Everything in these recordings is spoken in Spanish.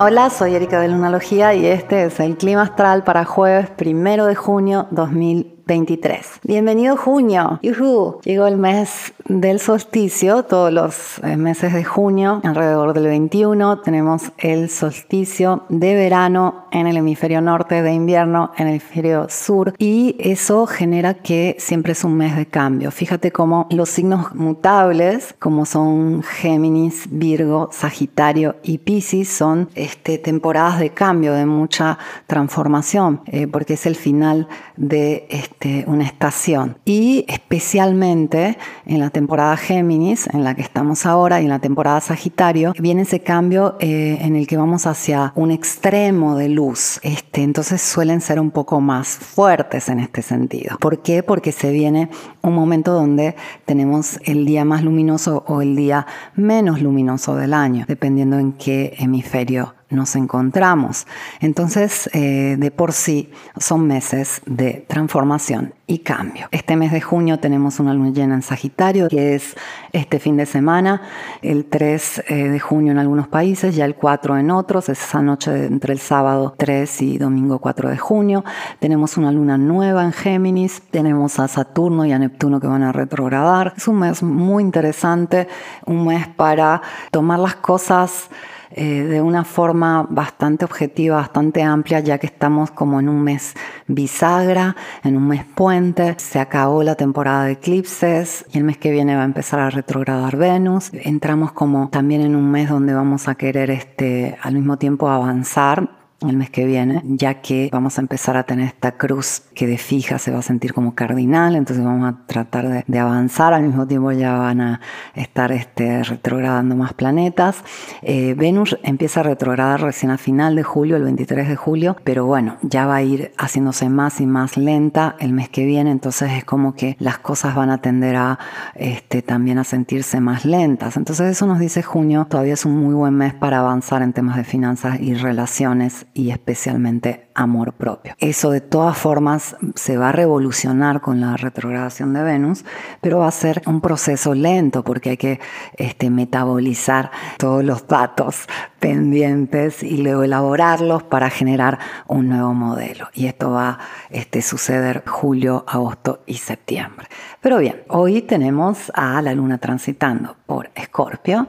Hola, soy Erika de Lunalogía y este es el clima astral para jueves primero de junio 2020. 23. Bienvenido junio. Yuhu. Llegó el mes del solsticio, todos los eh, meses de junio, alrededor del 21, tenemos el solsticio de verano en el hemisferio norte, de invierno en el hemisferio sur, y eso genera que siempre es un mes de cambio. Fíjate cómo los signos mutables, como son Géminis, Virgo, Sagitario y Piscis, son este, temporadas de cambio, de mucha transformación, eh, porque es el final de este una estación. Y especialmente en la temporada Géminis, en la que estamos ahora, y en la temporada Sagitario, viene ese cambio eh, en el que vamos hacia un extremo de luz. Este, entonces suelen ser un poco más fuertes en este sentido. ¿Por qué? Porque se viene un momento donde tenemos el día más luminoso o el día menos luminoso del año, dependiendo en qué hemisferio nos encontramos. Entonces, eh, de por sí, son meses de transformación y cambio. Este mes de junio tenemos una luna llena en Sagitario, que es este fin de semana, el 3 eh, de junio en algunos países, ya el 4 en otros, es esa noche entre el sábado 3 y domingo 4 de junio. Tenemos una luna nueva en Géminis, tenemos a Saturno y a Neptuno que van a retrogradar. Es un mes muy interesante, un mes para tomar las cosas eh, de una forma bastante objetiva, bastante amplia, ya que estamos como en un mes bisagra, en un mes puente, se acabó la temporada de eclipses y el mes que viene va a empezar a retrogradar Venus. Entramos como también en un mes donde vamos a querer este, al mismo tiempo avanzar el mes que viene, ya que vamos a empezar a tener esta cruz que de fija se va a sentir como cardinal, entonces vamos a tratar de, avanzar, al mismo tiempo ya van a estar este, retrogradando más planetas. Eh, Venus empieza a retrogradar recién a final de julio, el 23 de julio, pero bueno, ya va a ir haciéndose más y más lenta el mes que viene, entonces es como que las cosas van a tender a este, también a sentirse más lentas. Entonces eso nos dice junio, todavía es un muy buen mes para avanzar en temas de finanzas y relaciones y especialmente amor propio. Eso de todas formas se va a revolucionar con la retrogradación de Venus, pero va a ser un proceso lento porque hay que este, metabolizar todos los datos pendientes y luego elaborarlos para generar un nuevo modelo. Y esto va a este, suceder julio, agosto y septiembre. Pero bien, hoy tenemos a la luna transitando por Escorpio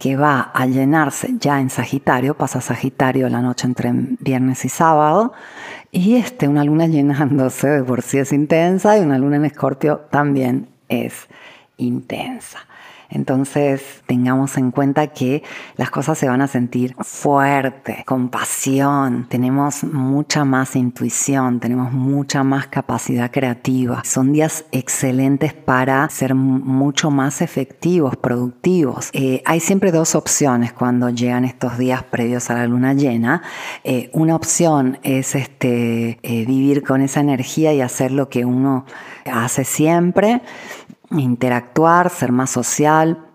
que va a llenarse ya en Sagitario, pasa Sagitario la noche entre viernes y sábado, y este, una luna llenándose de por sí es intensa y una luna en Escorpio también es intensa. Entonces tengamos en cuenta que las cosas se van a sentir fuerte, con pasión, tenemos mucha más intuición, tenemos mucha más capacidad creativa. Son días excelentes para ser mucho más efectivos, productivos. Eh, hay siempre dos opciones cuando llegan estos días previos a la luna llena. Eh, una opción es este, eh, vivir con esa energía y hacer lo que uno hace siempre interactuar, ser más social,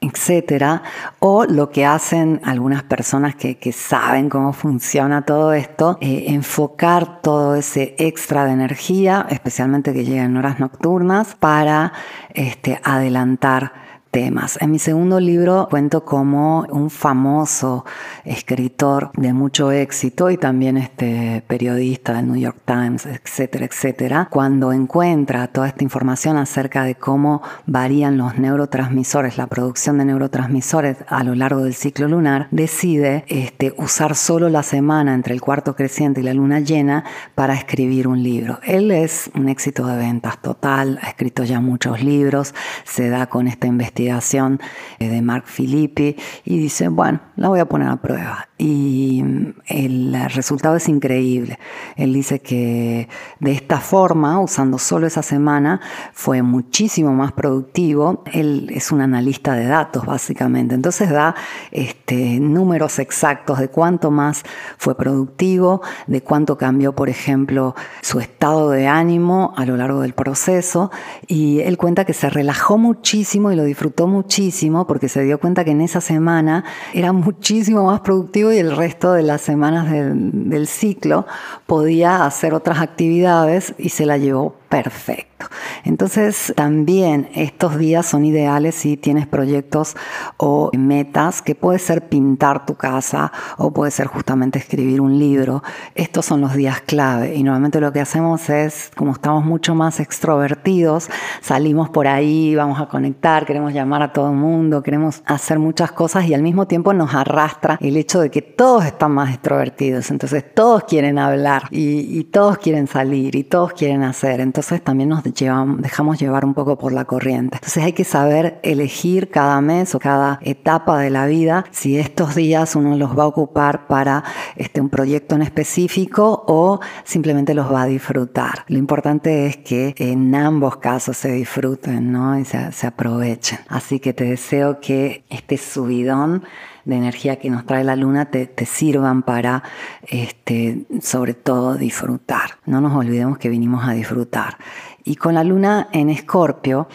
etcétera, o lo que hacen algunas personas que, saben cómo funciona todo esto, eh, enfocar todo ese extra de energía, especialmente que llega en horas nocturnas, para este, adelantar En mi segundo libro cuento como un famoso escritor de mucho éxito y también este periodista del New York Times, etcétera, etcétera, cuando encuentra toda esta información acerca de cómo varían los neurotransmisores, la producción de neurotransmisores a lo largo del ciclo lunar, decide este, usar solo la semana entre el cuarto creciente y la luna llena para escribir un libro. Él es un éxito de ventas total, ha escrito ya muchos libros, se da con esta investigación eh, de Mark Filippi y dice, bueno, la voy a poner a prueba. Y mm, el resultado es increíble. Él dice que de esta forma, usando solo esa semana, fue muchísimo más productivo. Él es un analista de datos, básicamente. Entonces da este, números exactos de cuánto más fue productivo, de cuánto cambió, por ejemplo, su estado de ánimo a lo largo del proceso. Y él cuenta que se relajó muchísimo y lo disfrutó muchísimo porque se dio cuenta que en esa semana era muchísimo más productivo y el resto de las semanas del, ciclo podía hacer otras actividades y se la llevó perfecto. Entonces también estos días son ideales si tienes proyectos o metas que puede ser pintar tu casa o puede ser justamente escribir un libro. Estos son los días clave y normalmente lo que hacemos es, como estamos mucho más extrovertidos, salimos por ahí, vamos a conectar, queremos llamar a todo el mundo, queremos hacer muchas cosas y al mismo tiempo nos arrastra el hecho de que todos están más extrovertidos, entonces todos quieren hablar y, todos quieren salir y todos quieren hacer. Entonces también nos dejamos llevar un poco por la corriente. Entonces hay que saber elegir cada mes o cada etapa de la vida si estos días uno los va a ocupar para este, un proyecto en específico o simplemente los va a disfrutar. Lo importante es que en ambos casos se disfruten ¿no? y se, aprovechen. Así que te deseo que este subidón de energía que nos trae la luna te, sirvan para, este, sobre todo, disfrutar. No nos olvidemos que vinimos a disfrutar. Y con la luna en escorpio,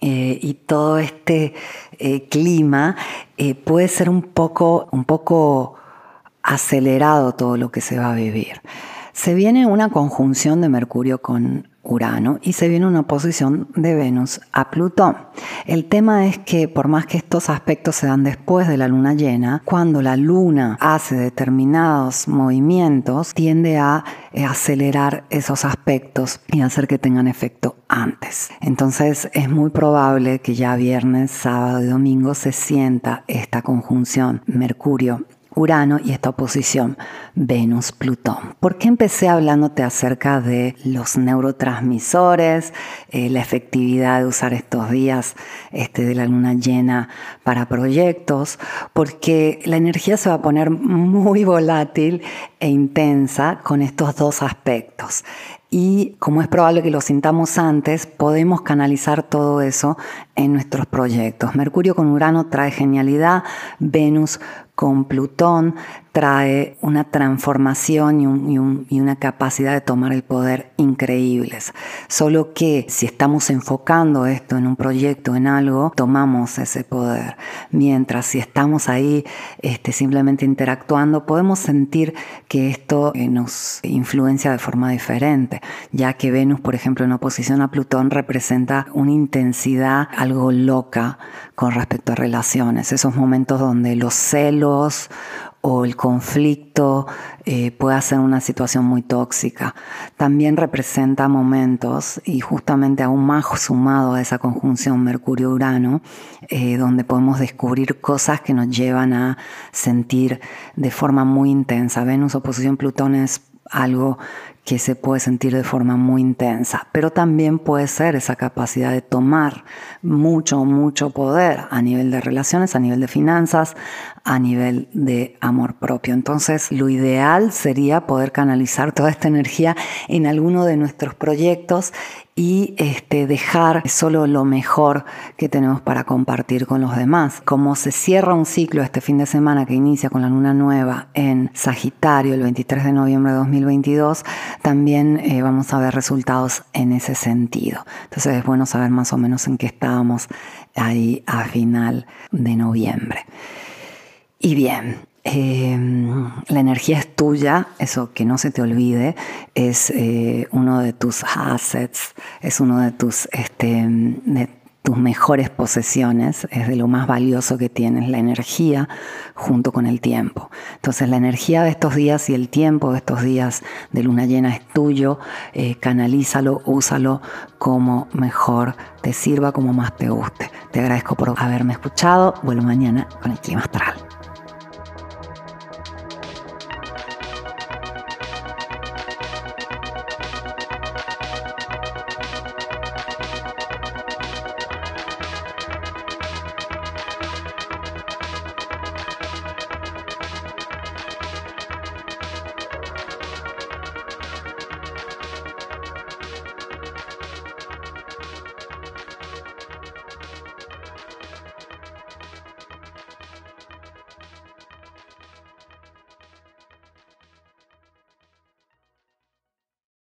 eh, y todo este eh, clima eh, puede ser un poco, un poco acelerado todo lo que se va a vivir. Se viene una conjunción de Mercurio con Urano y se viene una oposición de Venus a Plutón. El tema es que por más que estos aspectos se dan después de la luna llena, cuando la luna hace determinados movimientos, tiende a eh, acelerar esos aspectos y hacer que tengan efecto antes. Entonces es muy probable que ya viernes, sábado y domingo se sienta esta conjunción Mercurio Urano y esta oposición Venus-Plutón. ¿Por qué empecé hablándote acerca de los neurotransmisores, eh, la efectividad de usar estos días este, de la luna llena para proyectos? Porque la energía se va a poner muy volátil e intensa con estos dos aspectos y como es probable que lo sintamos antes, podemos canalizar todo eso en nuestros proyectos. Mercurio con Urano trae genialidad, Venus con Plutón trae una transformación y, una capacidad de tomar el poder increíbles. Solo que si estamos enfocando esto en un proyecto, en algo, tomamos ese poder. Mientras si estamos ahí este, simplemente interactuando, podemos sentir que esto eh, nos influencia de forma diferente, ya que Venus, por ejemplo, en oposición a Plutón, representa una intensidad algo loca con respecto a relaciones, esos momentos donde los celos o el conflicto eh, puede ser una situación muy tóxica. También representa momentos, y justamente aún más sumado a esa conjunción Mercurio-Urano, eh, donde podemos descubrir cosas que nos llevan a sentir de forma muy intensa. Venus oposición Plutón es algo que se puede sentir de forma muy intensa, pero también puede ser esa capacidad de tomar mucho, mucho poder a nivel de relaciones, a nivel de finanzas, a nivel de amor propio. Entonces, lo ideal sería poder canalizar toda esta energía en alguno de nuestros proyectos y este, dejar solo lo mejor que tenemos para compartir con los demás. Como se cierra un ciclo este fin de semana que inicia con la luna nueva en Sagitario el 23 de noviembre de 2022, también eh, vamos a ver resultados en ese sentido. Entonces es bueno saber más o menos en qué estábamos ahí a final de noviembre. Y bien, Em, la energía es tuya, eso que no se te olvide, es eh, uno de tus assets, es uno de tus, este, tus mejores posesiones, es de lo más valioso que tienes, la energía junto con el tiempo. Entonces la energía de estos días y el tiempo de estos días de luna llena es tuyo, eh, canalízalo, úsalo como mejor te sirva, como más te guste. Te agradezco por haberme escuchado, vuelvo mañana con el clima astral.